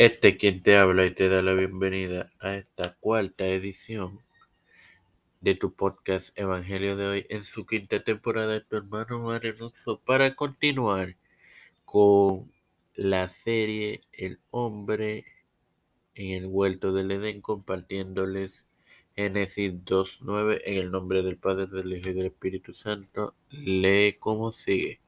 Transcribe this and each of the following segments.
Este quien te habla y te da la bienvenida a esta cuarta edición de tu podcast Evangelio de hoy en su quinta temporada de tu hermano Arenoso para continuar con la serie El hombre en el huerto del Edén compartiéndoles Génesis 2.9 en el nombre del Padre, del Hijo y del Espíritu Santo. Lee como sigue.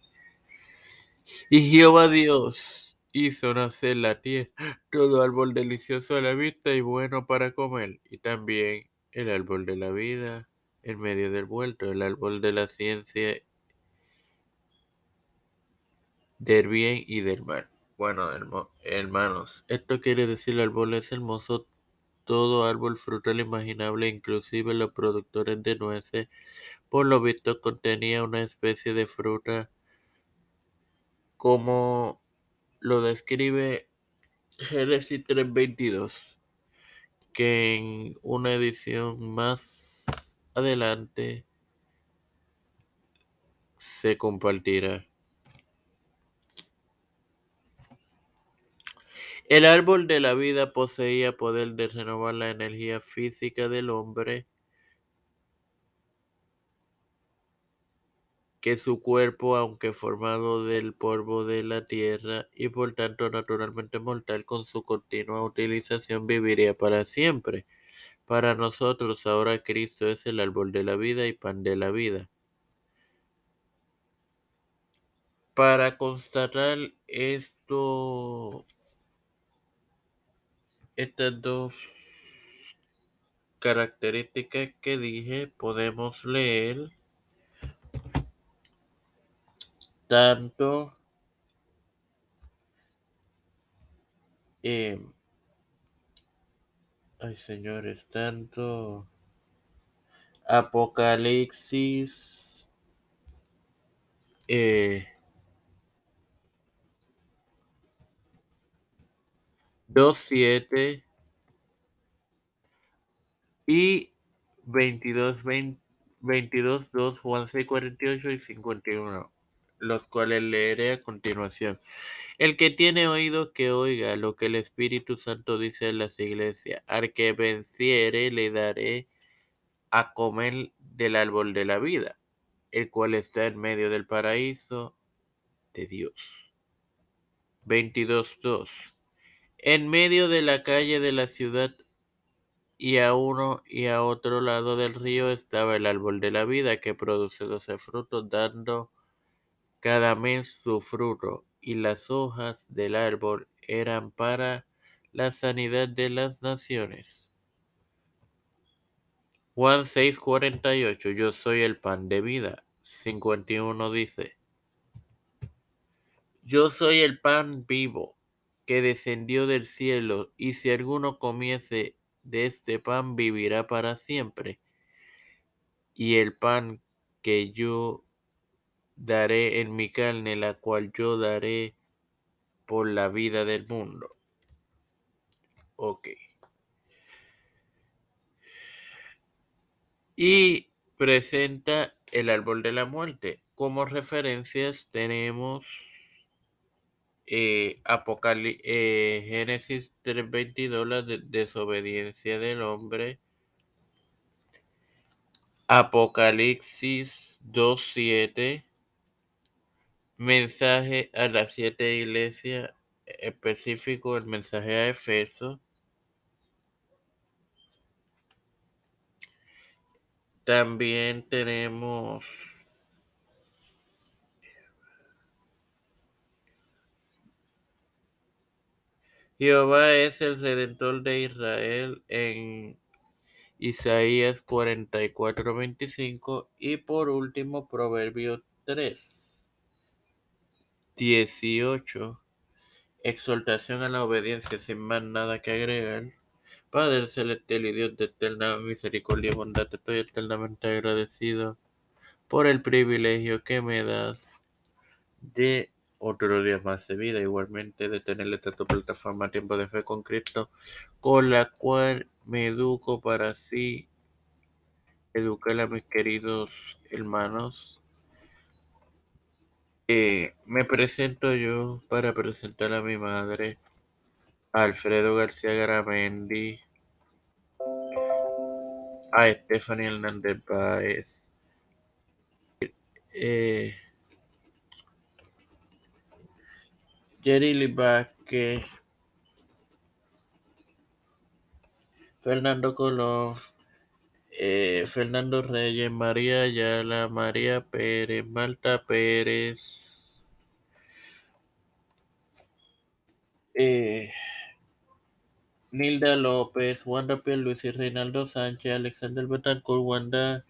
Y Jehová Dios hizo nacer la tierra todo árbol delicioso a la vista y bueno para comer, y también el árbol de la vida en medio del huerto, el árbol de la ciencia del bien y del mal. Bueno, hermanos, esto quiere decir el árbol es hermoso, todo árbol frutal imaginable, inclusive los productores de nueces, por lo visto contenía una especie de fruta como lo describe Génesis 3.22, que en una edición más adelante se compartirá. El árbol de la vida poseía poder de renovar la energía física del hombre que su cuerpo, aunque formado del polvo de la tierra y por tanto naturalmente mortal, con su continua utilización viviría para siempre. Para nosotros ahora Cristo es el árbol de la vida y pan de la vida. Para constatar esto, estas dos características que dije, podemos leer tanto eh, ay señores, tanto Apocalipsis eh, 2.7 y 22, 22, 2, Juan 6, 48 y 51 los cuales leeré a continuación. El que tiene oído que oiga lo que el Espíritu Santo dice en las iglesias. Al que venciere le daré a comer del árbol de la vida, el cual está en medio del paraíso de Dios. 22.2. En medio de la calle de la ciudad y a uno y a otro lado del río estaba el árbol de la vida que produce doce frutos, dando cada mes su fruto, y las hojas del árbol eran para la sanidad de las naciones. Juan 6:48 Yo soy el pan de vida. 51 dice, Yo soy el pan vivo que descendió del cielo, y si alguno comiese de este pan vivirá para siempre. Y el pan que yo daré en mi carne, la cual yo daré por la vida del mundo. Ok. Y presenta el árbol de la muerte. Como referencias tenemos eh, eh, Génesis 3.22, la desobediencia del hombre. Apocalipsis 2.7 Mensaje a las siete iglesias, específico el mensaje a Efeso. También tenemos Jehová es el redentor de Israel en Isaías 44, 25 y por último Proverbio 3. 18. Exhortación a la obediencia sin más nada que agregar. Padre celestial y Dios de eterna misericordia y bondad, estoy eternamente agradecido por el privilegio que me das de otro día más de vida, igualmente de tener esta plataforma Tiempo de Fe con Cristo, con la cual me educo para así educar a mis queridos hermanos eh, me presento yo para presentar a mi madre. Alfredo García Garamendi, a Stephanie Hernández Páez, eh, Jerry Vázquez, Fernando Colón, eh, Fernando Reyes, María Ayala, María Pérez, Marta Pérez, eh, Nilda López, Wanda Luis y Reinaldo Sánchez, Alexander Betancourt, Wanda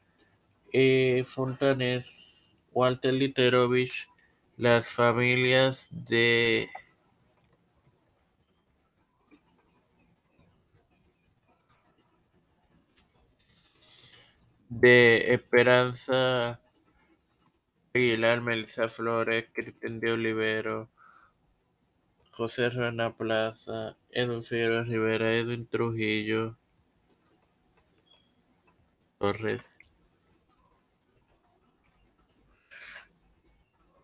eh, Fontanes, Walter Literovich, las familias de de Esperanza Aguilar, Melissa Flores, Cristian de Olivero, José Rana Plaza, Edwin Figueroa Rivera, Edwin Trujillo, Torres,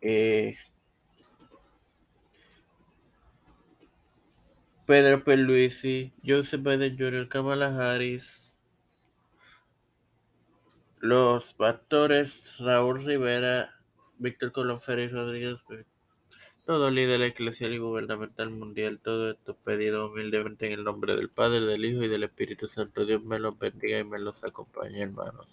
eh, Pedro Perluisi, Joseph Biden Jr., Kamala Harris, los pastores Raúl Rivera, Víctor Colón Rodríguez, todo líder eclesial y gubernamental mundial, todo esto pedido humildemente en el nombre del Padre, del Hijo y del Espíritu Santo. Dios me los bendiga y me los acompañe, hermanos.